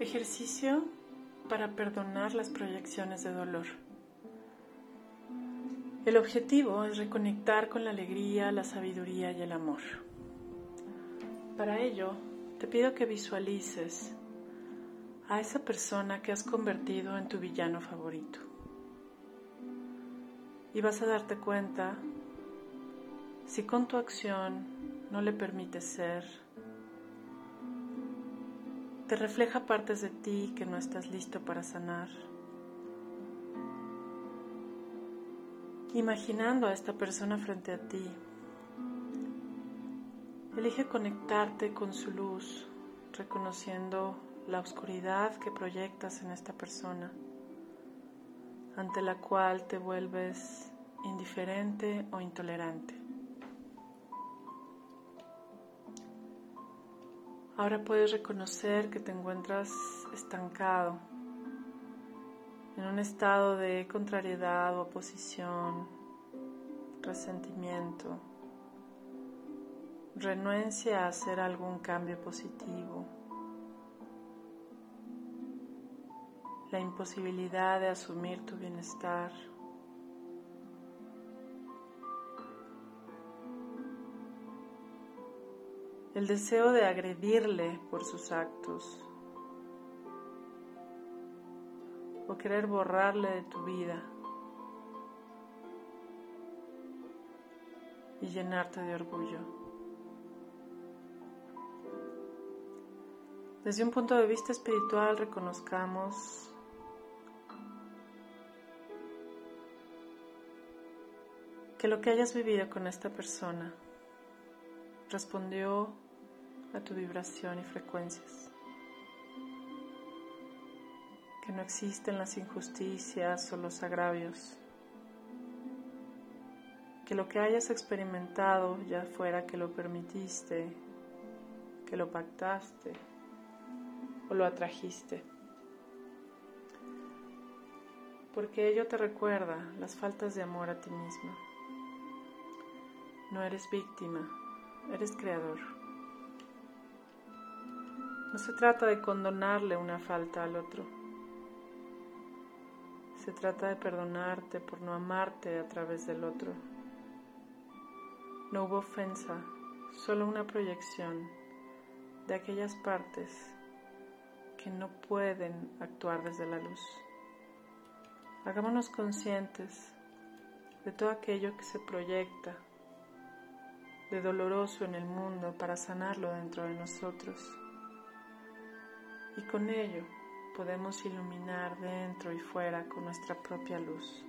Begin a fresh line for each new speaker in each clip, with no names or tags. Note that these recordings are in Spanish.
Ejercicio para perdonar las proyecciones de dolor. El objetivo es reconectar con la alegría, la sabiduría y el amor. Para ello, te pido que visualices a esa persona que has convertido en tu villano favorito. Y vas a darte cuenta si con tu acción no le permites ser, te refleja partes de ti que no estás listo para sanar. Imaginando a esta persona frente a ti, elige conectarte con su luz, reconociendo la oscuridad que proyectas en esta persona, ante la cual te vuelves indiferente o intolerante. Ahora puedes reconocer que te encuentras estancado en un estado de contrariedad oposición, resentimiento, renuencia a hacer algún cambio positivo. la imposibilidad de asumir tu bienestar. El deseo de agredirle por sus actos o querer borrarle de tu vida y llenarte de orgullo. Desde un punto de vista espiritual reconozcamos que lo que hayas vivido con esta persona respondió a tu vibración y frecuencias. Que no existen las injusticias o los agravios. Que lo que hayas experimentado, ya fuera que lo permitiste, que lo pactaste o lo atrajiste. Porque ello te recuerda las faltas de amor a ti misma. No eres víctima, eres creador. No se trata de condonarle una falta al otro. Se trata de perdonarte por no amarte a través del otro. No hubo ofensa, solo una proyección de aquellas partes que no pueden actuar desde la luz. Hagámonos conscientes de todo aquello que se proyecta de doloroso en el mundo para sanarlo dentro de nosotros. Y con ello podemos iluminar dentro y fuera con nuestra propia luz.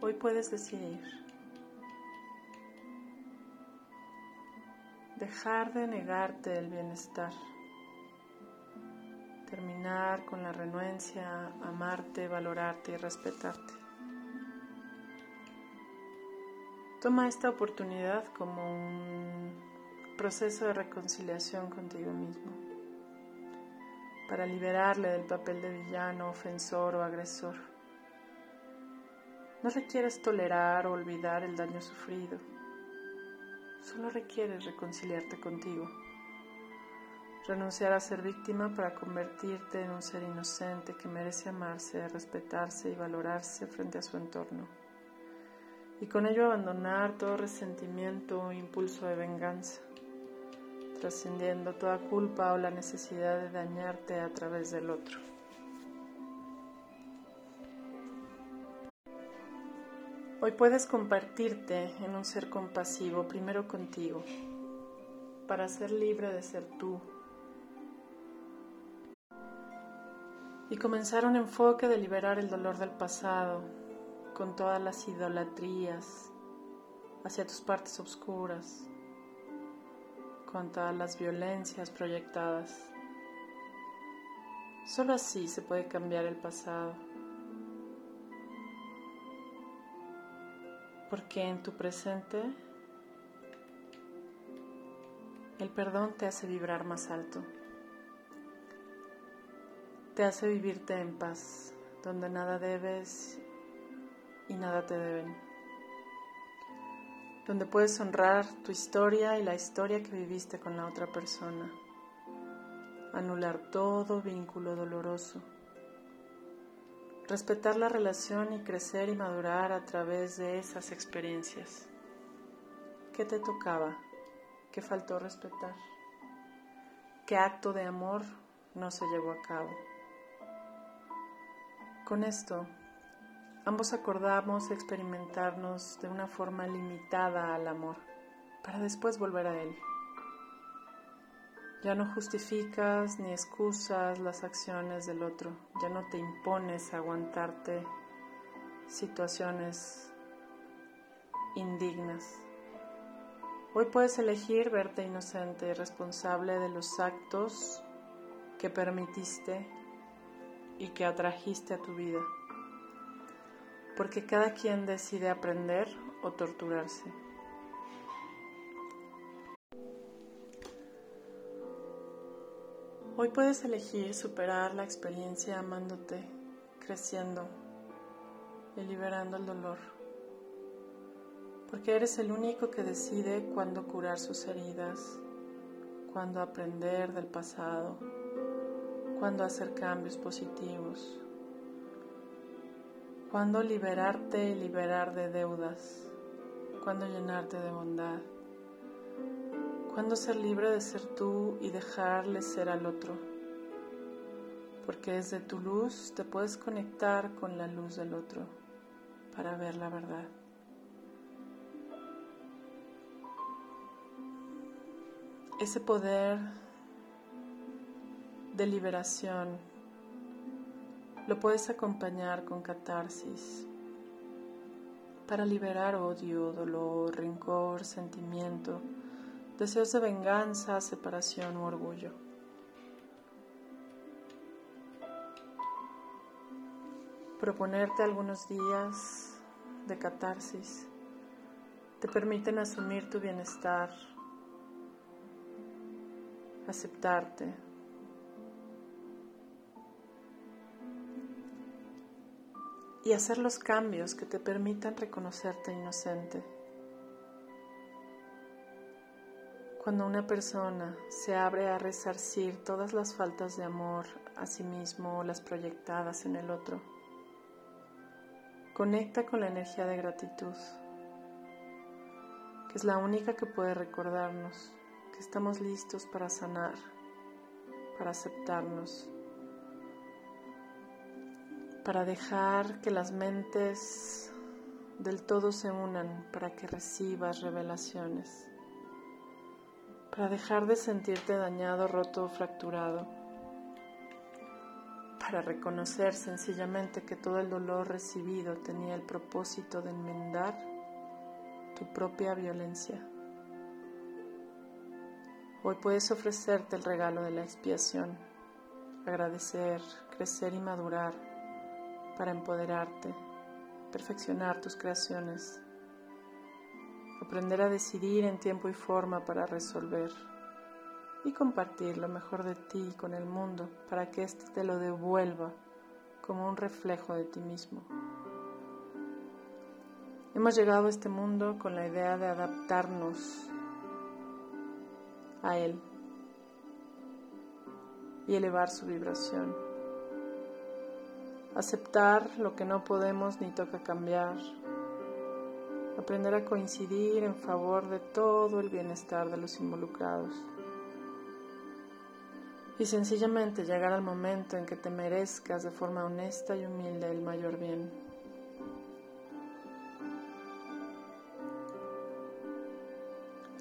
Hoy puedes decidir dejar de negarte el bienestar, terminar con la renuencia, amarte, valorarte y respetarte. Toma esta oportunidad como un proceso de reconciliación contigo mismo, para liberarle del papel de villano, ofensor o agresor. No requieres tolerar o olvidar el daño sufrido, solo requieres reconciliarte contigo, renunciar a ser víctima para convertirte en un ser inocente que merece amarse, respetarse y valorarse frente a su entorno y con ello abandonar todo resentimiento o impulso de venganza, trascendiendo toda culpa o la necesidad de dañarte a través del otro. Hoy puedes compartirte en un ser compasivo, primero contigo, para ser libre de ser tú. Y comenzar un enfoque de liberar el dolor del pasado, con todas las idolatrías hacia tus partes oscuras, con todas las violencias proyectadas. Solo así se puede cambiar el pasado. Porque en tu presente el perdón te hace vibrar más alto. Te hace vivirte en paz, donde nada debes y nada te deben. Donde puedes honrar tu historia y la historia que viviste con la otra persona. anular todo vínculo doloroso, respetar la relación y crecer y madurar a través de esas experiencias. ¿Qué te tocaba? ¿Qué faltó respetar? ¿Qué acto de amor no se llevó a cabo? Con esto, ambos acordamos experimentarnos de una forma limitada al amor, para después volver a él. Ya no justificas ni excusas las acciones del otro, ya no te impones a aguantarte situaciones indignas. Hoy puedes elegir verte inocente y responsable de los actos que permitiste y que atrajiste a tu vida, porque cada quien decide aprender o torturarse. Hoy puedes elegir superar la experiencia amándote, creciendo y liberando el dolor, porque eres el único que decide cuándo curar sus heridas, cuándo aprender del pasado, cuándo hacer cambios positivos, cuándo liberarte y liberar de deudas, cuándo llenarte de bondad cuándo ser libre de ser tú y dejarle ser al otro. Porque desde tu luz te puedes conectar con la luz del otro para ver la verdad. Ese poder de liberación lo puedes acompañar con catarsis para liberar odio, dolor, rencor, sentimiento deseos de venganza, separación u orgullo. Proponerte algunos días de catarsis te permiten asumir tu bienestar, aceptarte. Y hacer los cambios que te permitan reconocerte inocente. Cuando una persona se abre a resarcir todas las faltas de amor a sí mismo o las proyectadas en el otro, conecta con la energía de gratitud, que es la única que puede recordarnos que estamos listos para sanar, para aceptarnos, para dejar que las mentes del todo se unan para que recibas revelaciones para dejar de sentirte dañado, roto o fracturado, para reconocer sencillamente que todo el dolor recibido tenía el propósito de enmendar tu propia violencia. Hoy puedes ofrecerte el regalo de la expiación, agradecer, crecer y madurar para empoderarte, perfeccionar tus creaciones aprender a decidir en tiempo y forma para resolver y compartir lo mejor de ti con el mundo para que éste te lo devuelva como un reflejo de ti mismo. Hemos llegado a este mundo con la idea de adaptarnos a Él y elevar su vibración. Aceptar lo que no podemos ni toca cambiar aprender a coincidir en favor de todo el bienestar de los involucrados y sencillamente llegar al momento en que te merezcas de forma honesta y humilde el mayor bien.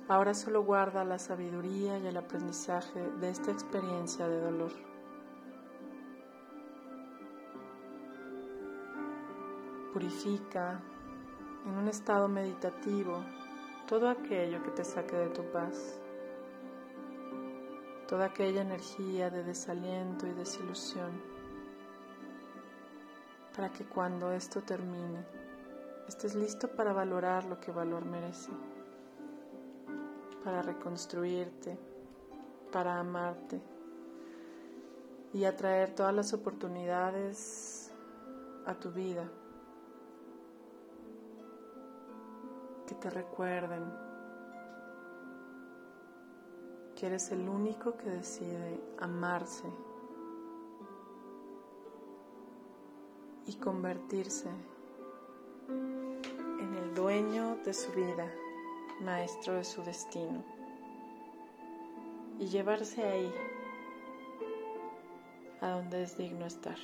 Ahora solo guarda la sabiduría y el aprendizaje de esta experiencia de dolor. Purifica, en un estado meditativo todo aquello que te saque de tu paz, toda aquella energía de desaliento y desilusión, para que cuando esto termine estés listo para valorar lo que valor merece, para reconstruirte, para amarte. Y atraer todas las oportunidades a tu vida te recuerden que eres el único que decide amarse y convertirse en el dueño de su vida, maestro de su destino, y llevarse ahí a donde es digno estar.